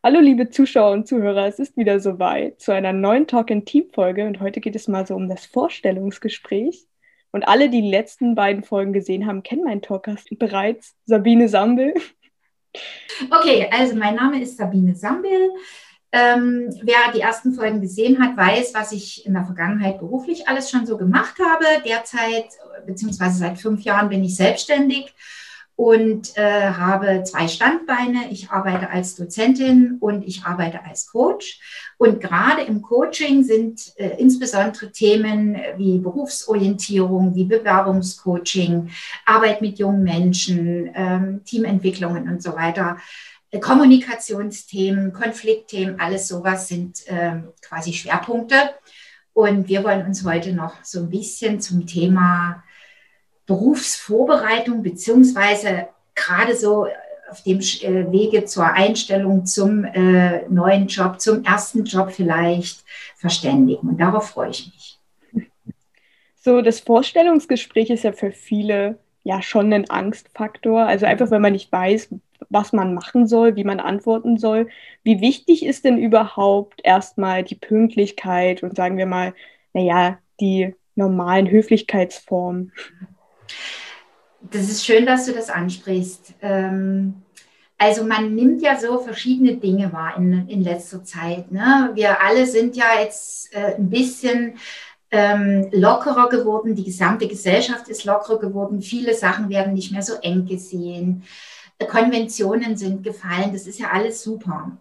Hallo liebe Zuschauer und Zuhörer, es ist wieder soweit zu einer neuen Talk in Team Folge und heute geht es mal so um das Vorstellungsgespräch. Und alle, die die letzten beiden Folgen gesehen haben, kennen meinen Talkgast bereits, Sabine Sambel. Okay, also mein Name ist Sabine Sambel. Ähm, wer die ersten Folgen gesehen hat, weiß, was ich in der Vergangenheit beruflich alles schon so gemacht habe. Derzeit, beziehungsweise seit fünf Jahren bin ich selbstständig und äh, habe zwei Standbeine. Ich arbeite als Dozentin und ich arbeite als Coach. Und gerade im Coaching sind äh, insbesondere Themen wie Berufsorientierung, wie Bewerbungscoaching, Arbeit mit jungen Menschen, ähm, Teamentwicklungen und so weiter. Äh, Kommunikationsthemen, Konfliktthemen, alles sowas sind ähm, quasi Schwerpunkte. Und wir wollen uns heute noch so ein bisschen zum Thema Berufsvorbereitung beziehungsweise gerade so auf dem äh, Wege zur Einstellung zum äh, neuen Job, zum ersten Job vielleicht verständigen. Und darauf freue ich mich. So, das Vorstellungsgespräch ist ja für viele ja schon ein Angstfaktor. Also einfach, wenn man nicht weiß, was man machen soll, wie man antworten soll. Wie wichtig ist denn überhaupt erstmal die Pünktlichkeit und sagen wir mal, naja, die normalen Höflichkeitsformen? Das ist schön, dass du das ansprichst. Ähm, also man nimmt ja so verschiedene Dinge wahr in, in letzter Zeit. Ne? Wir alle sind ja jetzt äh, ein bisschen ähm, lockerer geworden. Die gesamte Gesellschaft ist lockerer geworden. Viele Sachen werden nicht mehr so eng gesehen. Konventionen sind gefallen. Das ist ja alles super.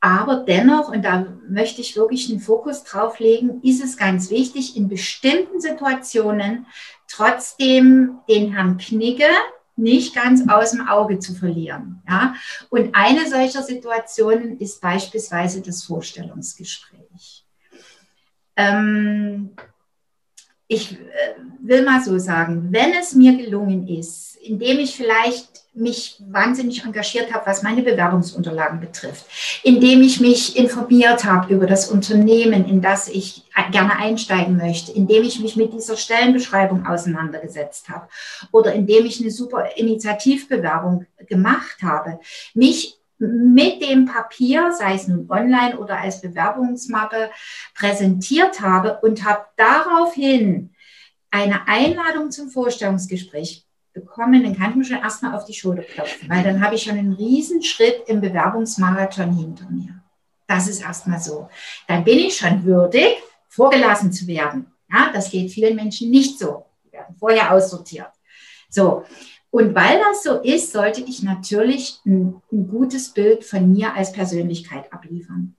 Aber dennoch, und da möchte ich wirklich einen Fokus drauf legen, ist es ganz wichtig, in bestimmten Situationen trotzdem den Herrn Knigge nicht ganz aus dem Auge zu verlieren. Ja? Und eine solcher Situationen ist beispielsweise das Vorstellungsgespräch. Ähm, ich äh, will mal so sagen, wenn es mir gelungen ist, indem ich vielleicht mich wahnsinnig engagiert habe, was meine Bewerbungsunterlagen betrifft, indem ich mich informiert habe über das Unternehmen, in das ich gerne einsteigen möchte, indem ich mich mit dieser Stellenbeschreibung auseinandergesetzt habe. Oder indem ich eine super Initiativbewerbung gemacht habe, mich mit dem Papier, sei es nun online oder als Bewerbungsmappe, präsentiert habe und habe daraufhin eine Einladung zum Vorstellungsgespräch bekommen, dann kann ich mir schon erstmal auf die Schulter klopfen, weil dann habe ich schon einen Schritt im Bewerbungsmarathon hinter mir. Das ist erstmal so. Dann bin ich schon würdig, vorgelassen zu werden. Ja, das geht vielen Menschen nicht so. Die werden vorher aussortiert. So. Und weil das so ist, sollte ich natürlich ein, ein gutes Bild von mir als Persönlichkeit abliefern.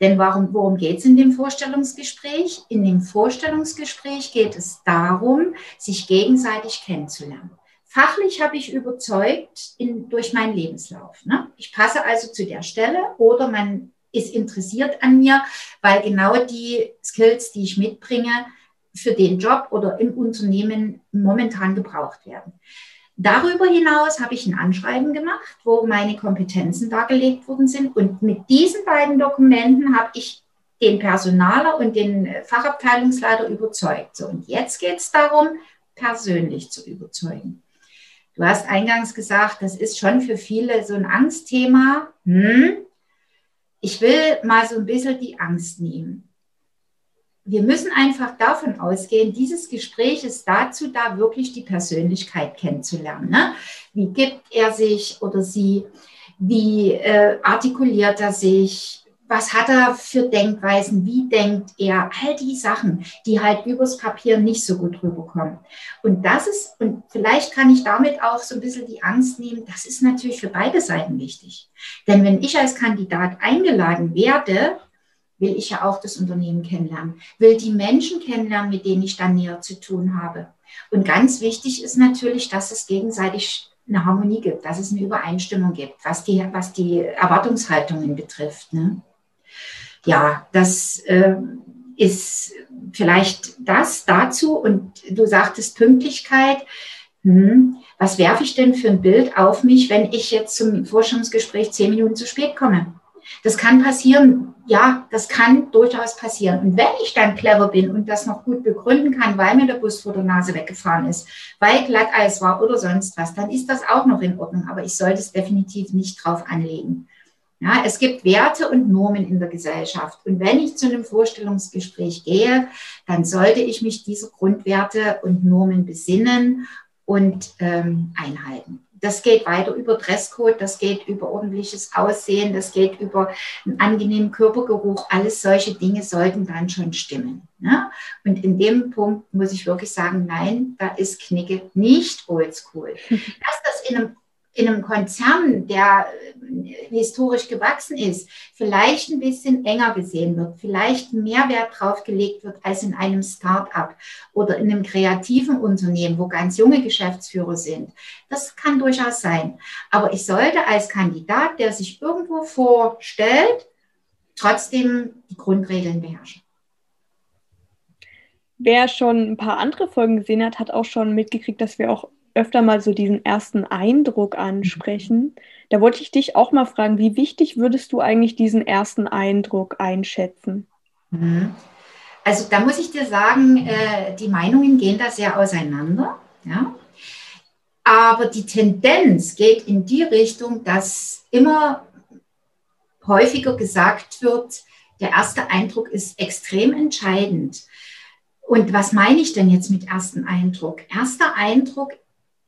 Denn warum, worum geht es in dem Vorstellungsgespräch? In dem Vorstellungsgespräch geht es darum, sich gegenseitig kennenzulernen. Fachlich habe ich überzeugt in, durch meinen Lebenslauf. Ne? Ich passe also zu der Stelle oder man ist interessiert an mir, weil genau die Skills, die ich mitbringe, für den Job oder im Unternehmen momentan gebraucht werden. Darüber hinaus habe ich ein Anschreiben gemacht, wo meine Kompetenzen dargelegt worden sind. Und mit diesen beiden Dokumenten habe ich den Personaler und den Fachabteilungsleiter überzeugt. So, und jetzt geht es darum, persönlich zu überzeugen. Du hast eingangs gesagt, das ist schon für viele so ein Angstthema. Hm? Ich will mal so ein bisschen die Angst nehmen. Wir müssen einfach davon ausgehen, dieses Gespräch ist dazu da, wirklich die Persönlichkeit kennenzulernen. Ne? Wie gibt er sich oder sie? Wie äh, artikuliert er sich? Was hat er für Denkweisen, wie denkt er, all die Sachen, die halt übers Papier nicht so gut rüberkommen. Und das ist, und vielleicht kann ich damit auch so ein bisschen die Angst nehmen, das ist natürlich für beide Seiten wichtig. Denn wenn ich als Kandidat eingeladen werde, will ich ja auch das Unternehmen kennenlernen, will die Menschen kennenlernen, mit denen ich dann näher zu tun habe. Und ganz wichtig ist natürlich, dass es gegenseitig eine Harmonie gibt, dass es eine Übereinstimmung gibt, was die, was die Erwartungshaltungen betrifft. Ne? Ja, das äh, ist vielleicht das dazu. Und du sagtest Pünktlichkeit. Hm, was werfe ich denn für ein Bild auf mich, wenn ich jetzt zum Forschungsgespräch zehn Minuten zu spät komme? Das kann passieren, ja, das kann durchaus passieren. Und wenn ich dann clever bin und das noch gut begründen kann, weil mir der Bus vor der Nase weggefahren ist, weil Glatteis war oder sonst was, dann ist das auch noch in Ordnung. Aber ich sollte es definitiv nicht drauf anlegen. Ja, es gibt Werte und Normen in der Gesellschaft. Und wenn ich zu einem Vorstellungsgespräch gehe, dann sollte ich mich dieser Grundwerte und Normen besinnen und ähm, einhalten. Das geht weiter über Dresscode, das geht über ordentliches Aussehen, das geht über einen angenehmen Körpergeruch. Alles solche Dinge sollten dann schon stimmen. Ne? Und in dem Punkt muss ich wirklich sagen, nein, da ist Knicke nicht oldschool. Dass das in einem in einem Konzern, der äh, historisch gewachsen ist, vielleicht ein bisschen enger gesehen wird, vielleicht mehr Wert drauf gelegt wird als in einem Start-up oder in einem kreativen Unternehmen, wo ganz junge Geschäftsführer sind. Das kann durchaus sein. Aber ich sollte als Kandidat, der sich irgendwo vorstellt, trotzdem die Grundregeln beherrschen. Wer schon ein paar andere Folgen gesehen hat, hat auch schon mitgekriegt, dass wir auch öfter mal so diesen ersten Eindruck ansprechen. Da wollte ich dich auch mal fragen, wie wichtig würdest du eigentlich diesen ersten Eindruck einschätzen? Mhm. Also da muss ich dir sagen, äh, die Meinungen gehen da sehr auseinander. Ja? Aber die Tendenz geht in die Richtung, dass immer häufiger gesagt wird, der erste Eindruck ist extrem entscheidend. Und was meine ich denn jetzt mit ersten Eindruck? Erster Eindruck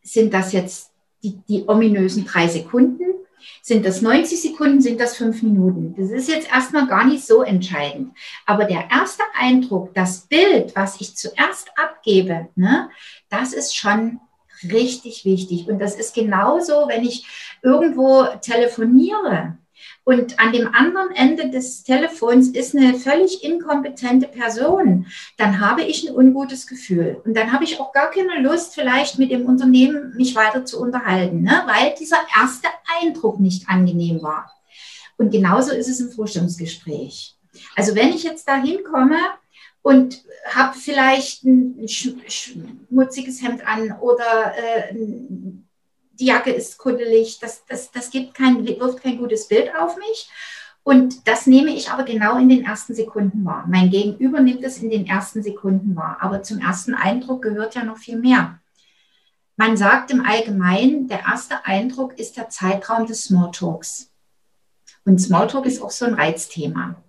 sind das jetzt die, die ominösen drei Sekunden? Sind das 90 Sekunden? Sind das fünf Minuten? Das ist jetzt erstmal gar nicht so entscheidend. Aber der erste Eindruck, das Bild, was ich zuerst abgebe, ne, das ist schon richtig wichtig. Und das ist genauso, wenn ich irgendwo telefoniere. Und an dem anderen Ende des Telefons ist eine völlig inkompetente Person, dann habe ich ein ungutes Gefühl. Und dann habe ich auch gar keine Lust, vielleicht mit dem Unternehmen mich weiter zu unterhalten, ne? weil dieser erste Eindruck nicht angenehm war. Und genauso ist es im Vorstellungsgespräch. Also wenn ich jetzt da hinkomme und habe vielleicht ein schmutziges Hemd an oder äh, die Jacke ist kuddelig, das, das, das gibt kein, wirft kein gutes Bild auf mich. Und das nehme ich aber genau in den ersten Sekunden wahr. Mein Gegenüber nimmt es in den ersten Sekunden wahr. Aber zum ersten Eindruck gehört ja noch viel mehr. Man sagt im Allgemeinen, der erste Eindruck ist der Zeitraum des Smalltalks. Und Smalltalk ist auch so ein Reizthema.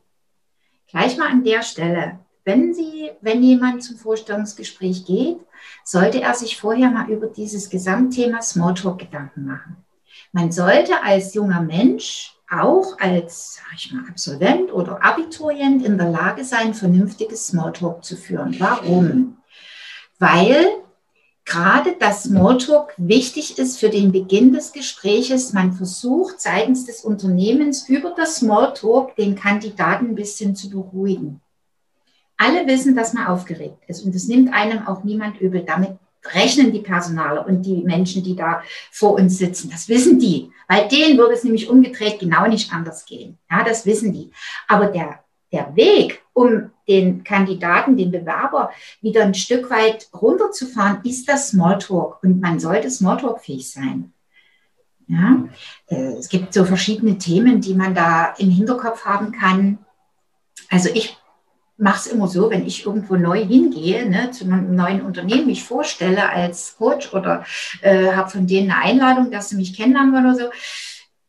Gleich mal an der Stelle wenn Sie, wenn jemand zum Vorstellungsgespräch geht, sollte er sich vorher mal über dieses Gesamtthema Smalltalk Gedanken machen. Man sollte als junger Mensch auch als, sag ich mal, Absolvent oder Abiturient in der Lage sein, vernünftiges Smalltalk zu führen. Warum? Weil gerade das Smalltalk wichtig ist für den Beginn des Gespräches. Man versucht seitens des Unternehmens über das Smalltalk den Kandidaten ein bisschen zu beruhigen alle wissen, dass man aufgeregt ist und es nimmt einem auch niemand übel. Damit rechnen die Personale und die Menschen, die da vor uns sitzen. Das wissen die, weil denen würde es nämlich umgedreht genau nicht anders gehen. Ja, das wissen die. Aber der, der Weg, um den Kandidaten, den Bewerber wieder ein Stück weit runterzufahren, ist das Smalltalk. Und man sollte Smalltalk-fähig sein. Ja, äh, es gibt so verschiedene Themen, die man da im Hinterkopf haben kann. Also ich mache es immer so, wenn ich irgendwo neu hingehe, ne, zu einem neuen Unternehmen, mich vorstelle als Coach oder äh, habe von denen eine Einladung, dass sie mich kennenlernen wollen oder so,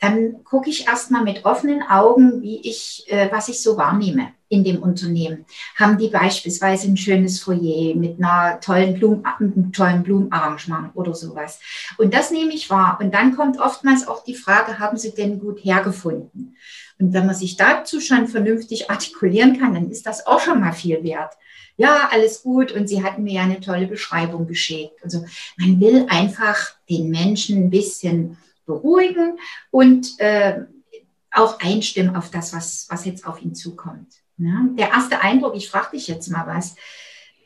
dann gucke ich erstmal mit offenen Augen, wie ich, äh, was ich so wahrnehme in dem Unternehmen. Haben die beispielsweise ein schönes Foyer mit einer tollen Blumen, einem tollen Blumenarrangement oder sowas. Und das nehme ich wahr. Und dann kommt oftmals auch die Frage, haben sie denn gut hergefunden? Und wenn man sich dazu schon vernünftig artikulieren kann, dann ist das auch schon mal viel wert. Ja, alles gut. Und sie hatten mir ja eine tolle Beschreibung geschickt. Also man will einfach den Menschen ein bisschen beruhigen und äh, auch einstimmen auf das, was, was jetzt auf ihn zukommt. Ja? Der erste Eindruck, ich frage dich jetzt mal was,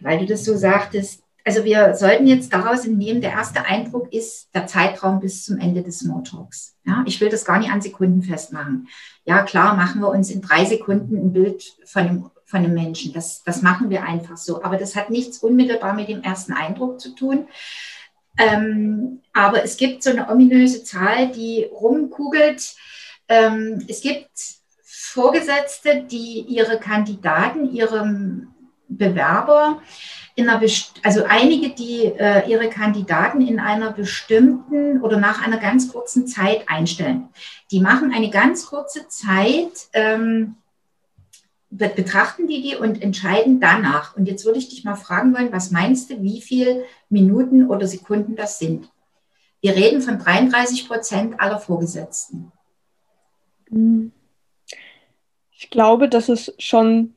weil du das so sagtest, also wir sollten jetzt daraus entnehmen, der erste Eindruck ist der Zeitraum bis zum Ende des Smalltalks. Ja, ich will das gar nicht an Sekunden festmachen. Ja, klar, machen wir uns in drei Sekunden ein Bild von dem, von einem Menschen. Das, das machen wir einfach so. Aber das hat nichts unmittelbar mit dem ersten Eindruck zu tun. Ähm, aber es gibt so eine ominöse Zahl, die rumkugelt. Ähm, es gibt Vorgesetzte, die ihre Kandidaten, ihrem Bewerber in einer also einige, die äh, ihre Kandidaten in einer bestimmten oder nach einer ganz kurzen Zeit einstellen. Die machen eine ganz kurze Zeit, ähm, betrachten die die und entscheiden danach. Und jetzt würde ich dich mal fragen wollen, was meinst du, wie viele Minuten oder Sekunden das sind? Wir reden von 33 Prozent aller Vorgesetzten. Ich glaube, das ist schon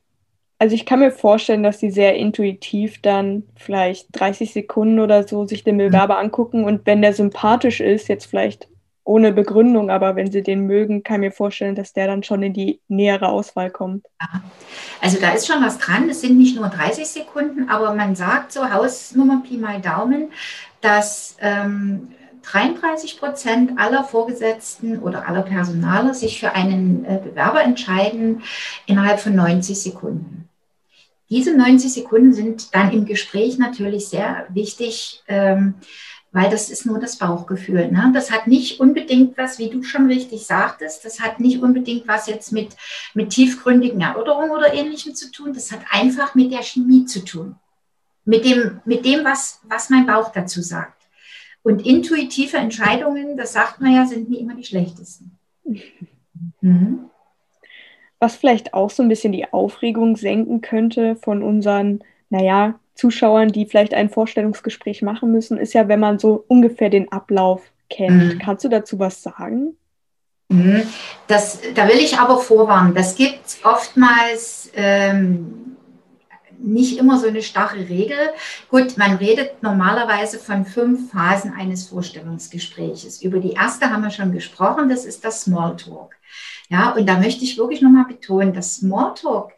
also ich kann mir vorstellen, dass sie sehr intuitiv dann vielleicht 30 Sekunden oder so sich den Bewerber angucken und wenn der sympathisch ist, jetzt vielleicht ohne Begründung, aber wenn sie den mögen, kann ich mir vorstellen, dass der dann schon in die nähere Auswahl kommt. Also da ist schon was dran. Es sind nicht nur 30 Sekunden, aber man sagt so Hausnummer Pi mal Daumen, dass ähm, 33 Prozent aller Vorgesetzten oder aller Personaler sich für einen äh, Bewerber entscheiden innerhalb von 90 Sekunden. Diese 90 Sekunden sind dann im Gespräch natürlich sehr wichtig, ähm, weil das ist nur das Bauchgefühl. Ne? Das hat nicht unbedingt was, wie du schon richtig sagtest, das hat nicht unbedingt was jetzt mit, mit tiefgründigen Erörterungen oder ähnlichem zu tun. Das hat einfach mit der Chemie zu tun. Mit dem, mit dem was, was mein Bauch dazu sagt. Und intuitive Entscheidungen, das sagt man ja, sind nie immer die schlechtesten. Mhm was vielleicht auch so ein bisschen die Aufregung senken könnte von unseren, naja, Zuschauern, die vielleicht ein Vorstellungsgespräch machen müssen, ist ja, wenn man so ungefähr den Ablauf kennt. Mhm. Kannst du dazu was sagen? Mhm. Das, da will ich aber vorwarnen. Das gibt oftmals ähm, nicht immer so eine starre Regel. Gut, man redet normalerweise von fünf Phasen eines Vorstellungsgespräches. Über die erste haben wir schon gesprochen, das ist das Smalltalk. Ja, und da möchte ich wirklich nochmal betonen, dass Smalltalk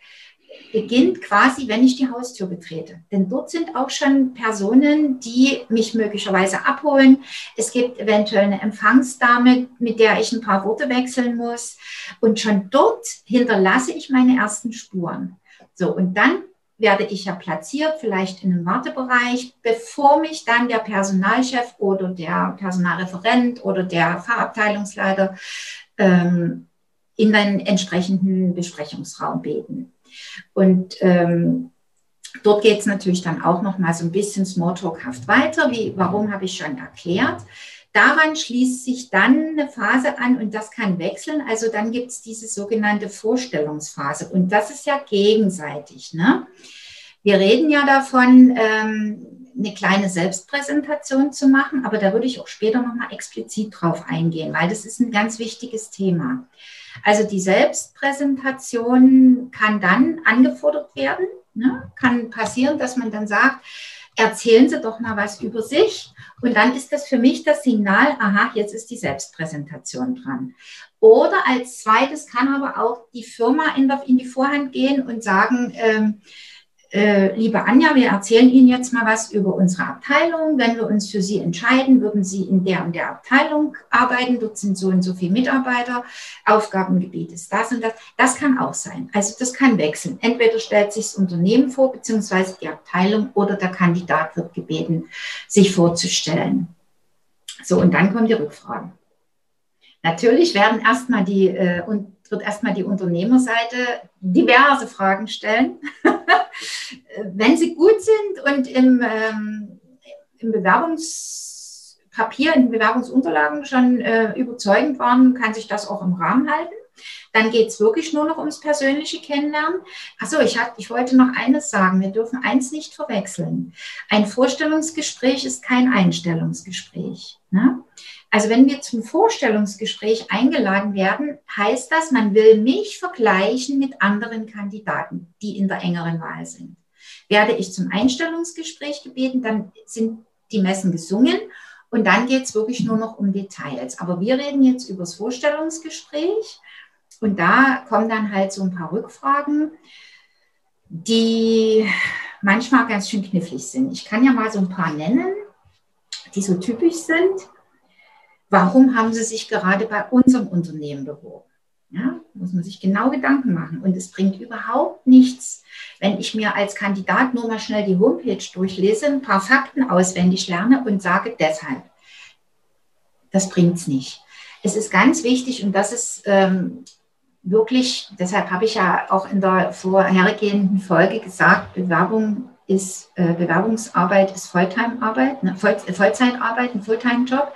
beginnt quasi, wenn ich die Haustür betrete. Denn dort sind auch schon Personen, die mich möglicherweise abholen. Es gibt eventuell eine Empfangsdame, mit der ich ein paar Worte wechseln muss. Und schon dort hinterlasse ich meine ersten Spuren. So, und dann werde ich ja platziert, vielleicht in einem Wartebereich, bevor mich dann der Personalchef oder der Personalreferent oder der Fachabteilungsleiter ähm, in den entsprechenden Besprechungsraum beten. Und ähm, dort geht es natürlich dann auch noch mal so ein bisschen Smalltalkhaft weiter. Wie, warum habe ich schon erklärt? Daran schließt sich dann eine Phase an und das kann wechseln. Also dann gibt es diese sogenannte Vorstellungsphase und das ist ja gegenseitig. Ne? Wir reden ja davon, ähm, eine kleine Selbstpräsentation zu machen, aber da würde ich auch später nochmal explizit drauf eingehen, weil das ist ein ganz wichtiges Thema. Also die Selbstpräsentation kann dann angefordert werden. Ne? Kann passieren, dass man dann sagt, erzählen Sie doch mal was über sich. Und dann ist das für mich das Signal, aha, jetzt ist die Selbstpräsentation dran. Oder als zweites kann aber auch die Firma in, die Vorhand gehen und sagen, ähm, äh, liebe Anja, wir erzählen Ihnen jetzt mal was über unsere Abteilung. Wenn wir uns für Sie entscheiden, würden Sie in der und der Abteilung arbeiten. Dort sind so und so viele Mitarbeiter. Aufgabengebiet ist das und das. Das kann auch sein. Also das kann wechseln. Entweder stellt sich das Unternehmen vor, beziehungsweise die Abteilung oder der Kandidat wird gebeten, sich vorzustellen. So, und dann kommen die Rückfragen. Natürlich werden erstmal die, äh, und wird erstmal die Unternehmerseite diverse Fragen stellen. Wenn sie gut sind und im, ähm, im Bewerbungspapier, in den Bewerbungsunterlagen schon äh, überzeugend waren, kann sich das auch im Rahmen halten. Dann geht es wirklich nur noch ums persönliche Kennenlernen. Achso, ich, ich wollte noch eines sagen. Wir dürfen eins nicht verwechseln. Ein Vorstellungsgespräch ist kein Einstellungsgespräch. Ne? Also wenn wir zum Vorstellungsgespräch eingeladen werden, heißt das, man will mich vergleichen mit anderen Kandidaten, die in der engeren Wahl sind. Werde ich zum Einstellungsgespräch gebeten, dann sind die Messen gesungen und dann geht es wirklich nur noch um Details. Aber wir reden jetzt über das Vorstellungsgespräch und da kommen dann halt so ein paar Rückfragen, die manchmal ganz schön knifflig sind. Ich kann ja mal so ein paar nennen, die so typisch sind. Warum haben Sie sich gerade bei unserem Unternehmen beworben? Ja, muss man sich genau Gedanken machen. Und es bringt überhaupt nichts, wenn ich mir als Kandidat nur mal schnell die Homepage durchlese, ein paar Fakten auswendig lerne und sage deshalb. Das bringt es nicht. Es ist ganz wichtig und das ist ähm, wirklich, deshalb habe ich ja auch in der vorhergehenden Folge gesagt, Bewerbung ist, äh, Bewerbungsarbeit ist Volltime-Arbeit, ne, Voll, Vollzeitarbeit, ein Fulltime-Job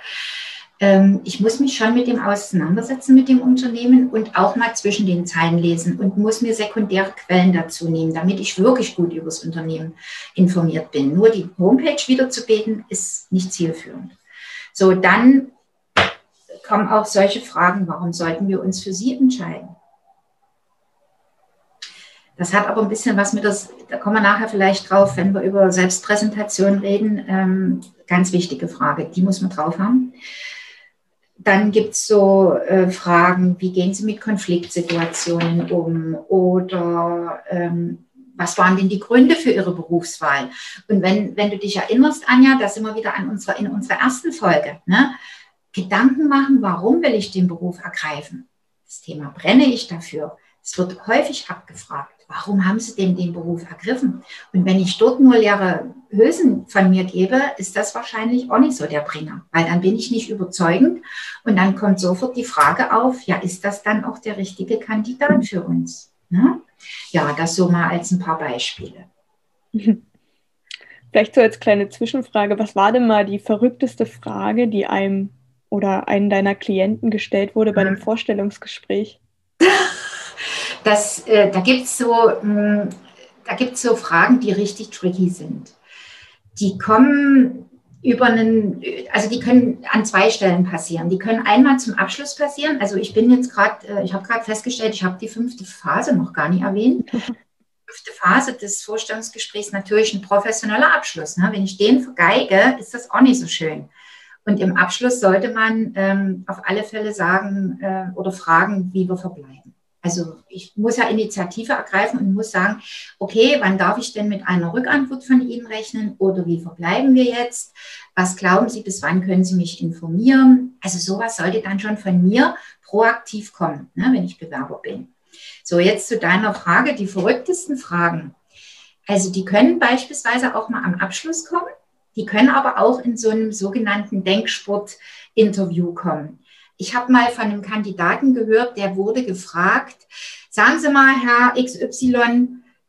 ähm, ich muss mich schon mit dem auseinandersetzen, mit dem Unternehmen und auch mal zwischen den Zeilen lesen und muss mir sekundäre Quellen dazu nehmen, damit ich wirklich gut über das Unternehmen informiert bin. Nur die Homepage wiederzubeten, ist nicht zielführend. So, dann kommen auch solche Fragen, warum sollten wir uns für Sie entscheiden? Das hat aber ein bisschen was mit das, da kommen wir nachher vielleicht drauf, wenn wir über Selbstpräsentation reden. Ähm, ganz wichtige Frage, die muss man drauf haben. Dann gibt es so äh, Fragen, wie gehen Sie mit Konfliktsituationen um oder ähm, was waren denn die Gründe für Ihre Berufswahl? Und wenn, wenn du dich erinnerst, Anja, da sind wir wieder an unserer, in unserer ersten Folge, ne? Gedanken machen, warum will ich den Beruf ergreifen? Das Thema brenne ich dafür. Es wird häufig abgefragt warum haben Sie denn den Beruf ergriffen? Und wenn ich dort nur leere Hülsen von mir gebe, ist das wahrscheinlich auch nicht so der Bringer, weil dann bin ich nicht überzeugend und dann kommt sofort die Frage auf, ja, ist das dann auch der richtige Kandidat für uns? Ne? Ja, das so mal als ein paar Beispiele. Vielleicht so als kleine Zwischenfrage, was war denn mal die verrückteste Frage, die einem oder einen deiner Klienten gestellt wurde bei einem hm. Vorstellungsgespräch? Das, äh, da gibt es so, hm, so Fragen, die richtig tricky sind. Die kommen über einen, also die können an zwei Stellen passieren. Die können einmal zum Abschluss passieren. Also ich bin jetzt gerade, äh, ich habe gerade festgestellt, ich habe die fünfte Phase noch gar nicht erwähnt. fünfte Phase des Vorstellungsgesprächs natürlich ein professioneller Abschluss. Ne? Wenn ich den vergeige, ist das auch nicht so schön. Und im Abschluss sollte man ähm, auf alle Fälle sagen äh, oder fragen, wie wir verbleiben. Also ich muss ja Initiative ergreifen und muss sagen, okay, wann darf ich denn mit einer Rückantwort von Ihnen rechnen oder wie verbleiben wir jetzt? Was glauben Sie, bis wann können Sie mich informieren? Also sowas sollte dann schon von mir proaktiv kommen, ne, wenn ich Bewerber bin. So, jetzt zu deiner Frage, die verrücktesten Fragen. Also die können beispielsweise auch mal am Abschluss kommen, die können aber auch in so einem sogenannten Denksport-Interview kommen. Ich habe mal von einem Kandidaten gehört, der wurde gefragt, sagen Sie mal, Herr XY,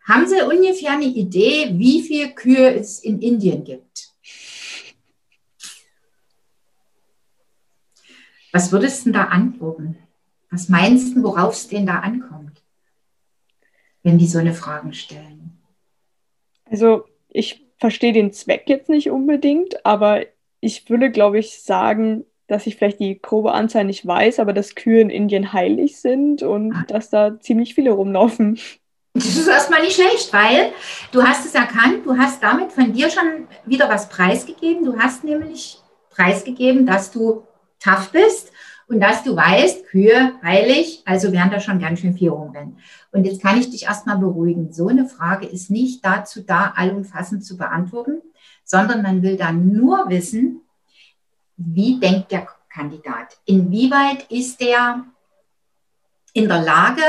haben Sie ungefähr eine Idee, wie viele Kühe es in Indien gibt? Was würdest du denn da antworten? Was meinst du, worauf es denn da ankommt, wenn die so eine Frage stellen? Also ich verstehe den Zweck jetzt nicht unbedingt, aber ich würde, glaube ich, sagen, dass ich vielleicht die grobe Anzahl nicht weiß, aber dass Kühe in Indien heilig sind und ah. dass da ziemlich viele rumlaufen. Das ist erstmal nicht schlecht, weil du hast es erkannt, du hast damit von dir schon wieder was preisgegeben. Du hast nämlich preisgegeben, dass du tough bist und dass du weißt, Kühe heilig, also werden da schon ganz schön viel rumrennen. Und jetzt kann ich dich erstmal beruhigen. So eine Frage ist nicht dazu da, allumfassend zu beantworten, sondern man will dann nur wissen, wie denkt der Kandidat? Inwieweit ist er in der Lage,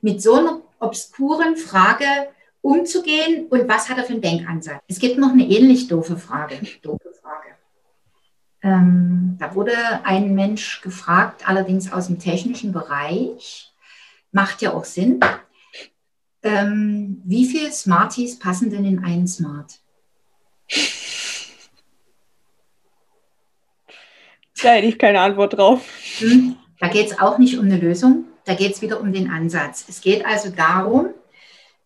mit so einer obskuren Frage umzugehen und was hat er für einen Denkansatz? Es gibt noch eine ähnlich doofe Frage. Doofe Frage. Ähm, da wurde ein Mensch gefragt, allerdings aus dem technischen Bereich, macht ja auch Sinn. Ähm, wie viele Smarties passen denn in einen Smart? Da hätte ich keine Antwort drauf. Hm, da geht es auch nicht um eine Lösung, da geht es wieder um den Ansatz. Es geht also darum,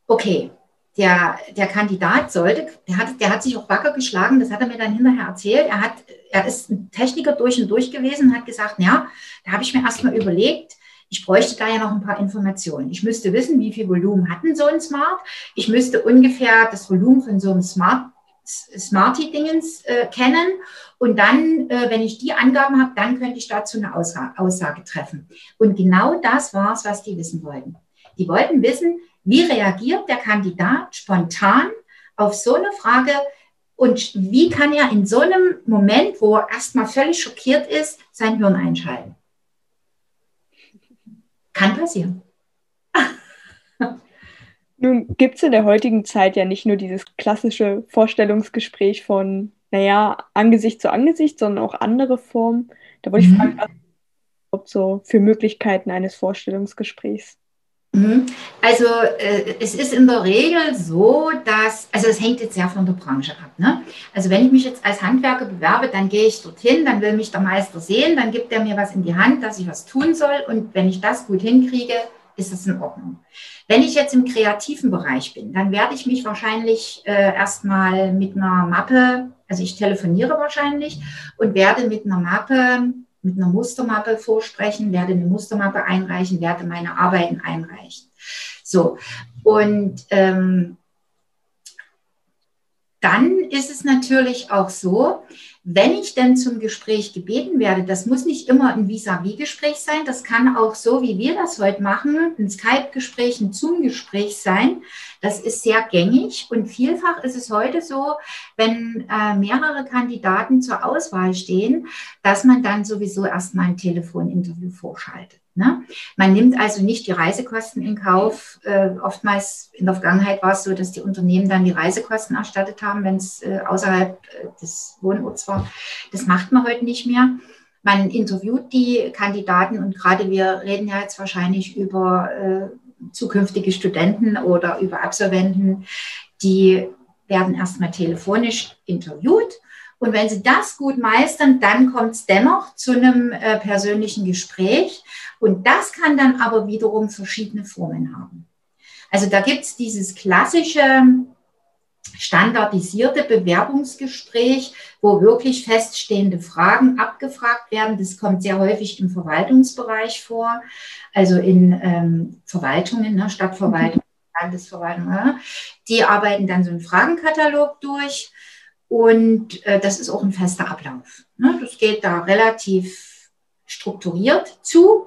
okay, der, der Kandidat sollte, der hat, der hat sich auch wacker geschlagen, das hat er mir dann hinterher erzählt. Er, hat, er ist ein Techniker durch und durch gewesen und hat gesagt, ja, da habe ich mir erstmal überlegt, ich bräuchte da ja noch ein paar Informationen. Ich müsste wissen, wie viel Volumen hat denn so ein Smart? Ich müsste ungefähr das Volumen von so einem Smart Smarty-Dingens äh, kennen. Und dann, äh, wenn ich die Angaben habe, dann könnte ich dazu eine Aussage, Aussage treffen. Und genau das war es, was die wissen wollten. Die wollten wissen, wie reagiert der Kandidat spontan auf so eine Frage und wie kann er in so einem Moment, wo er erstmal völlig schockiert ist, sein Hirn einschalten? Kann passieren. Nun gibt es in der heutigen Zeit ja nicht nur dieses klassische Vorstellungsgespräch von, naja, Angesicht zu Angesicht, sondern auch andere Formen. Da wollte ich mhm. fragen, was überhaupt so für Möglichkeiten eines Vorstellungsgesprächs? Mhm. Also äh, es ist in der Regel so, dass, also es hängt jetzt sehr von der Branche ab. Ne? Also wenn ich mich jetzt als Handwerker bewerbe, dann gehe ich dorthin, dann will mich der Meister sehen, dann gibt er mir was in die Hand, dass ich was tun soll und wenn ich das gut hinkriege, ist es in Ordnung. Wenn ich jetzt im kreativen Bereich bin, dann werde ich mich wahrscheinlich äh, erstmal mit einer Mappe, also ich telefoniere wahrscheinlich und werde mit einer Mappe mit einer Mustermappe vorsprechen, werde eine Mustermappe einreichen, werde meine Arbeiten einreichen. So, und ähm, dann ist es natürlich auch so, wenn ich denn zum Gespräch gebeten werde, das muss nicht immer ein Vis-à-vis-Gespräch sein, das kann auch so, wie wir das heute machen, ein Skype-Gespräch, ein Zoom-Gespräch sein. Das ist sehr gängig und vielfach ist es heute so, wenn äh, mehrere Kandidaten zur Auswahl stehen, dass man dann sowieso erstmal ein Telefoninterview vorschaltet. Ne? Man nimmt also nicht die Reisekosten in Kauf. Äh, oftmals in der Vergangenheit war es so, dass die Unternehmen dann die Reisekosten erstattet haben, wenn es äh, außerhalb äh, des Wohnorts war. Das macht man heute nicht mehr. Man interviewt die Kandidaten und gerade wir reden ja jetzt wahrscheinlich über äh, zukünftige Studenten oder über Absolventen, die werden erstmal telefonisch interviewt. Und wenn sie das gut meistern, dann kommt es dennoch zu einem äh, persönlichen Gespräch. Und das kann dann aber wiederum verschiedene Formen haben. Also da gibt es dieses klassische standardisierte Bewerbungsgespräch, wo wirklich feststehende Fragen abgefragt werden. Das kommt sehr häufig im Verwaltungsbereich vor, also in ähm, Verwaltungen, ne, Stadtverwaltung, Landesverwaltung. Ja. Die arbeiten dann so einen Fragenkatalog durch und äh, das ist auch ein fester Ablauf. Ne. Das geht da relativ strukturiert zu.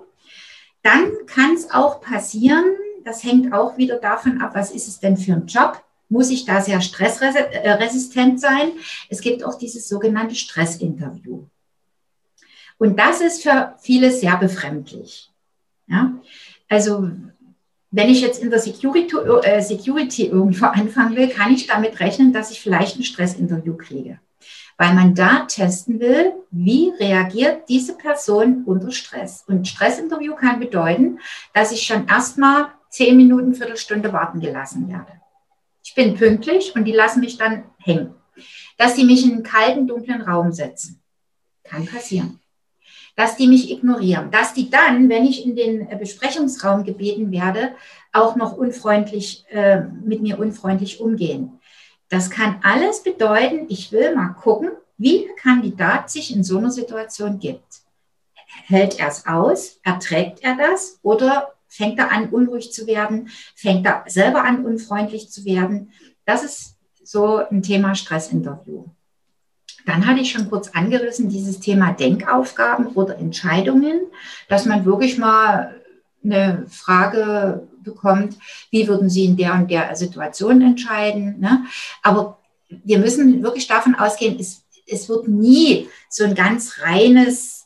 Dann kann es auch passieren, das hängt auch wieder davon ab, was ist es denn für ein Job? Muss ich da sehr stressresistent sein? Es gibt auch dieses sogenannte Stressinterview. Und das ist für viele sehr befremdlich. Ja? Also wenn ich jetzt in der Security, äh, Security irgendwo anfangen will, kann ich damit rechnen, dass ich vielleicht ein Stressinterview kriege weil man da testen will, wie reagiert diese Person unter Stress. Und Stressinterview kann bedeuten, dass ich schon erstmal zehn Minuten, Viertelstunde warten gelassen werde. Ich bin pünktlich und die lassen mich dann hängen. Dass die mich in einen kalten, dunklen Raum setzen. Kann passieren. Dass die mich ignorieren. Dass die dann, wenn ich in den Besprechungsraum gebeten werde, auch noch unfreundlich, äh, mit mir unfreundlich umgehen. Das kann alles bedeuten, ich will mal gucken, wie der Kandidat sich in so einer Situation gibt. Hält er es aus? Erträgt er das? Oder fängt er an, unruhig zu werden? Fängt er selber an, unfreundlich zu werden? Das ist so ein Thema Stressinterview. Dann hatte ich schon kurz angerissen, dieses Thema Denkaufgaben oder Entscheidungen, dass man wirklich mal eine Frage bekommt, wie würden Sie in der und der Situation entscheiden. Ne? Aber wir müssen wirklich davon ausgehen, es, es wird nie so ein ganz reines,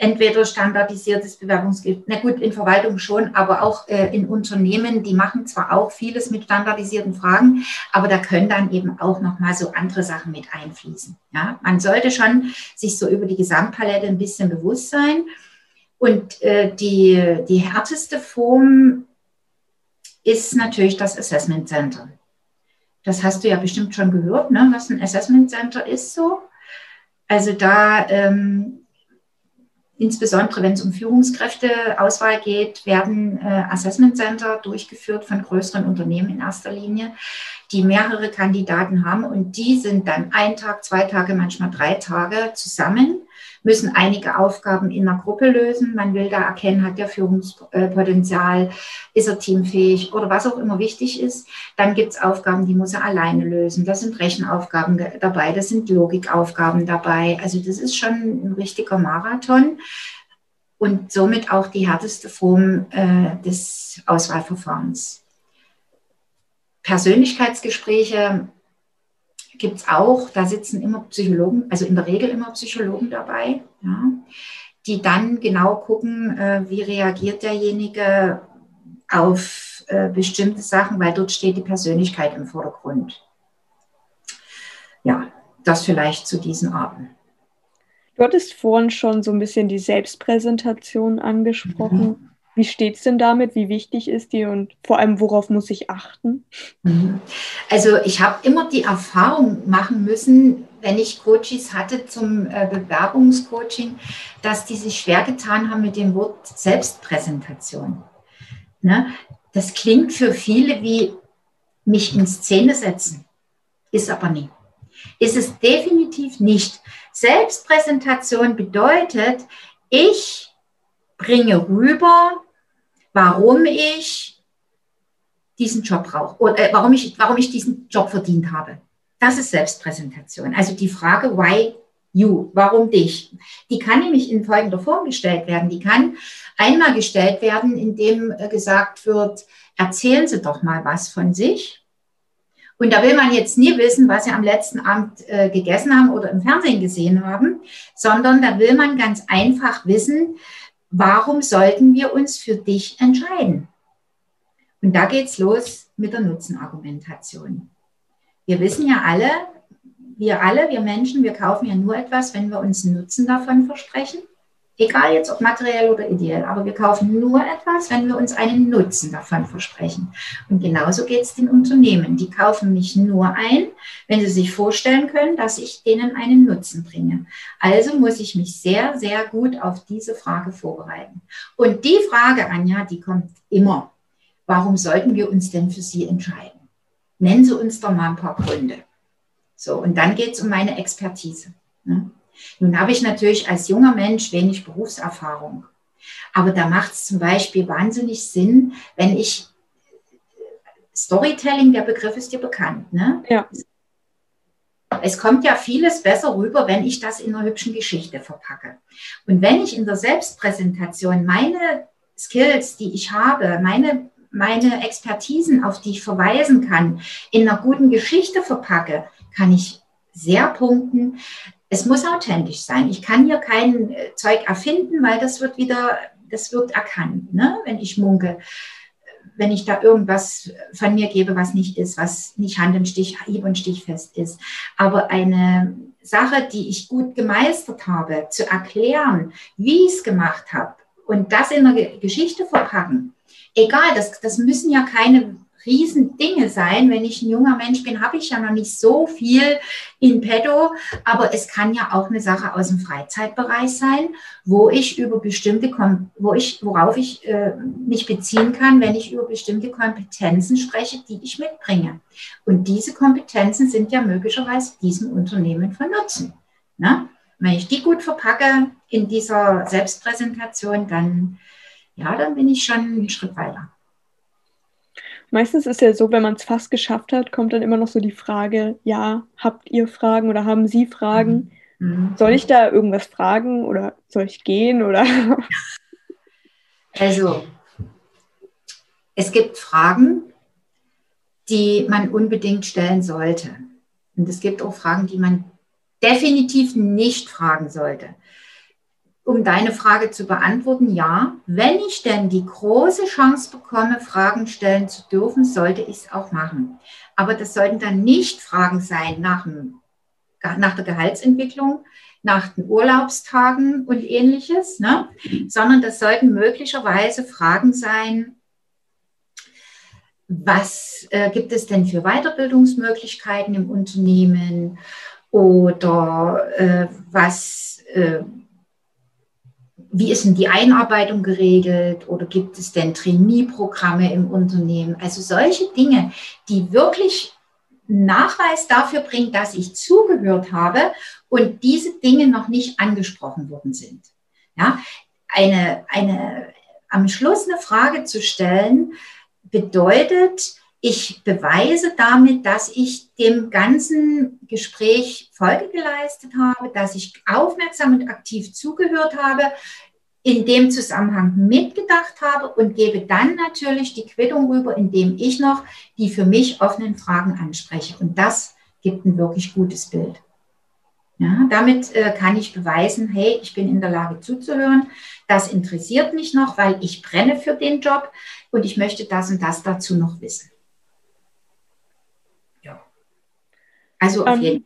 entweder standardisiertes Bewerbungsgespräch, na gut, in Verwaltung schon, aber auch äh, in Unternehmen, die machen zwar auch vieles mit standardisierten Fragen, aber da können dann eben auch nochmal so andere Sachen mit einfließen. Ja? Man sollte schon sich so über die Gesamtpalette ein bisschen bewusst sein. Und äh, die, die härteste Form ist natürlich das Assessment Center. Das hast du ja bestimmt schon gehört, ne, was ein Assessment Center ist so. Also da ähm, insbesondere wenn es um Führungskräfteauswahl geht, werden äh, Assessment Center durchgeführt von größeren Unternehmen in erster Linie, die mehrere Kandidaten haben. Und die sind dann ein Tag, zwei Tage, manchmal drei Tage zusammen müssen einige Aufgaben in einer Gruppe lösen. Man will da erkennen, hat der Führungspotenzial, ist er teamfähig oder was auch immer wichtig ist. Dann gibt es Aufgaben, die muss er alleine lösen. Da sind Rechenaufgaben dabei, das sind Logikaufgaben dabei. Also das ist schon ein richtiger Marathon und somit auch die härteste Form äh, des Auswahlverfahrens. Persönlichkeitsgespräche gibt es auch, da sitzen immer Psychologen, also in der Regel immer Psychologen dabei, ja, die dann genau gucken, äh, wie reagiert derjenige auf äh, bestimmte Sachen, weil dort steht die Persönlichkeit im Vordergrund. Ja, das vielleicht zu diesen Arten. Du hattest vorhin schon so ein bisschen die Selbstpräsentation angesprochen. Mhm. Wie steht es denn damit? Wie wichtig ist die und vor allem, worauf muss ich achten? Mhm. Also ich habe immer die Erfahrung machen müssen, wenn ich Coaches hatte zum äh, Bewerbungscoaching, dass die sich schwer getan haben mit dem Wort Selbstpräsentation. Ne? Das klingt für viele wie mich in Szene setzen, ist aber nie. Ist es definitiv nicht. Selbstpräsentation bedeutet, ich bringe rüber, warum ich diesen Job brauche oder äh, warum, ich, warum ich diesen Job verdient habe. Das ist Selbstpräsentation. Also die Frage, why you, warum dich? Die kann nämlich in folgender Form gestellt werden. Die kann einmal gestellt werden, indem äh, gesagt wird, erzählen Sie doch mal was von sich. Und da will man jetzt nie wissen, was Sie am letzten Abend äh, gegessen haben oder im Fernsehen gesehen haben, sondern da will man ganz einfach wissen, warum sollten wir uns für dich entscheiden? Und da geht's los mit der Nutzenargumentation. Wir wissen ja alle, wir alle, wir Menschen, wir kaufen ja nur etwas, wenn wir uns Nutzen davon versprechen. Egal jetzt ob materiell oder ideell, aber wir kaufen nur etwas, wenn wir uns einen Nutzen davon versprechen. Und genauso geht es den Unternehmen. Die kaufen mich nur ein, wenn sie sich vorstellen können, dass ich denen einen Nutzen bringe. Also muss ich mich sehr, sehr gut auf diese Frage vorbereiten. Und die Frage, Anja, die kommt immer. Warum sollten wir uns denn für sie entscheiden? Nennen Sie uns doch mal ein paar Gründe. So, und dann geht es um meine Expertise. Ne? Nun habe ich natürlich als junger Mensch wenig Berufserfahrung. Aber da macht es zum Beispiel wahnsinnig Sinn, wenn ich Storytelling, der Begriff ist dir bekannt, ne? Ja. Es kommt ja vieles besser rüber, wenn ich das in einer hübschen Geschichte verpacke. Und wenn ich in der Selbstpräsentation meine Skills, die ich habe, meine, meine Expertisen, auf die ich verweisen kann, in einer guten Geschichte verpacke, kann ich sehr punkten es muss authentisch sein. Ich kann hier kein äh, Zeug erfinden, weil das wird wieder, das wird erkannt, ne? wenn ich munke. Wenn ich da irgendwas von mir gebe, was nicht ist, was nicht Hand und Stich, hieb- und stichfest ist. Aber eine Sache, die ich gut gemeistert habe, zu erklären, wie ich es gemacht habe und das in der Geschichte verpacken. Egal, das, das müssen ja keine Riesendinge sein. Wenn ich ein junger Mensch bin, habe ich ja noch nicht so viel in petto, aber es kann ja auch eine Sache aus dem Freizeitbereich sein, wo ich über bestimmte, wo ich, worauf ich äh, mich beziehen kann, wenn ich über bestimmte Kompetenzen spreche, die ich mitbringe. Und diese Kompetenzen sind ja möglicherweise diesem Unternehmen von Nutzen. Ne? Wenn ich die gut verpacke in dieser Selbstpräsentation, dann, ja, dann bin ich schon einen Schritt weiter. Meistens ist ja so, wenn man es fast geschafft hat, kommt dann immer noch so die Frage, ja, habt ihr Fragen oder haben Sie Fragen? Mhm. Soll ich da irgendwas fragen oder soll ich gehen oder? Also, es gibt Fragen, die man unbedingt stellen sollte. Und es gibt auch Fragen, die man definitiv nicht fragen sollte um deine Frage zu beantworten, ja, wenn ich denn die große Chance bekomme, Fragen stellen zu dürfen, sollte ich es auch machen. Aber das sollten dann nicht Fragen sein nach, dem, nach der Gehaltsentwicklung, nach den Urlaubstagen und ähnliches, ne? sondern das sollten möglicherweise Fragen sein, was äh, gibt es denn für Weiterbildungsmöglichkeiten im Unternehmen oder äh, was äh, wie ist denn die Einarbeitung geregelt oder gibt es denn Trainee-Programme im Unternehmen? Also solche Dinge, die wirklich Nachweis dafür bringen, dass ich zugehört habe und diese Dinge noch nicht angesprochen worden sind. Ja, eine, eine, am Schluss eine Frage zu stellen, bedeutet, ich beweise damit, dass ich dem ganzen Gespräch Folge geleistet habe, dass ich aufmerksam und aktiv zugehört habe. in dem Zusammenhang mitgedacht habe und gebe dann natürlich die Quittung rüber, indem ich noch die für mich offenen Fragen anspreche. Und das gibt ein wirklich gutes Bild. Ja, damit äh, kann ich beweisen, hey, ich bin in der Lage zuzuhören. Das interessiert mich noch, weil ich brenne für den Job und ich möchte das und das dazu noch wissen. Ja. Also auf um, ähm, jeden Fall.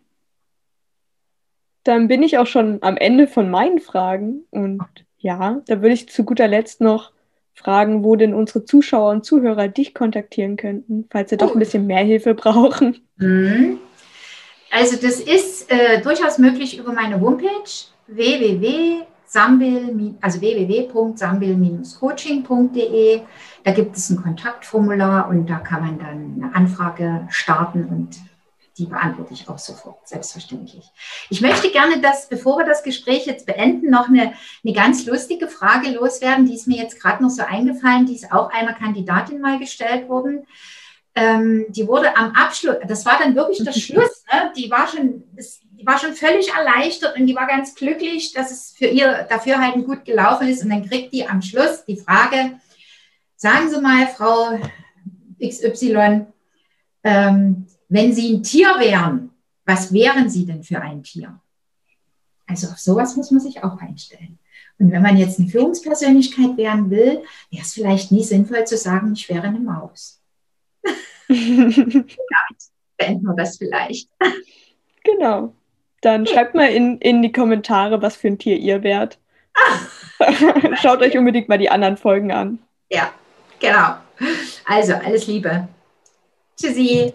Dann bin ich auch schon am Ende von meinen Fragen und ja, da würde ich zu guter Letzt noch fragen, wo denn unsere Zuschauer und Zuhörer dich kontaktieren könnten, falls sie oh. doch ein bisschen mehr Hilfe brauchen. Mhm. Also das ist äh, durchaus möglich über meine Homepage www.sambil, also www.sambil-coaching.de. Da gibt es ein Kontaktformular und da kann man dann eine Anfrage starten und die beantworte ich auch sofort, selbstverständlich. Ich möchte gerne, dass, bevor wir das Gespräch jetzt beenden, noch eine, eine ganz lustige Frage loswerden. Die ist mir jetzt gerade noch so eingefallen. Die ist auch einer Kandidatin mal gestellt worden. Ähm, die wurde am Abschluss, das war dann wirklich der Schluss, ne? die, war schon, die war schon völlig erleichtert und die war ganz glücklich, dass es für ihr Dafürhalten gut gelaufen ist. Und dann kriegt die am Schluss die Frage, sagen Sie mal, Frau XY, ähm, wenn Sie ein Tier wären, was wären Sie denn für ein Tier? Also auf sowas muss man sich auch einstellen. Und wenn man jetzt eine Führungspersönlichkeit werden will, wäre es vielleicht nie sinnvoll zu sagen, ich wäre eine Maus. Damit beenden wir das vielleicht. Genau. Dann schreibt mal in, in die Kommentare, was für ein Tier ihr wärt. Schaut euch unbedingt mal die anderen Folgen an. Ja, genau. Also, alles Liebe. Tschüssi.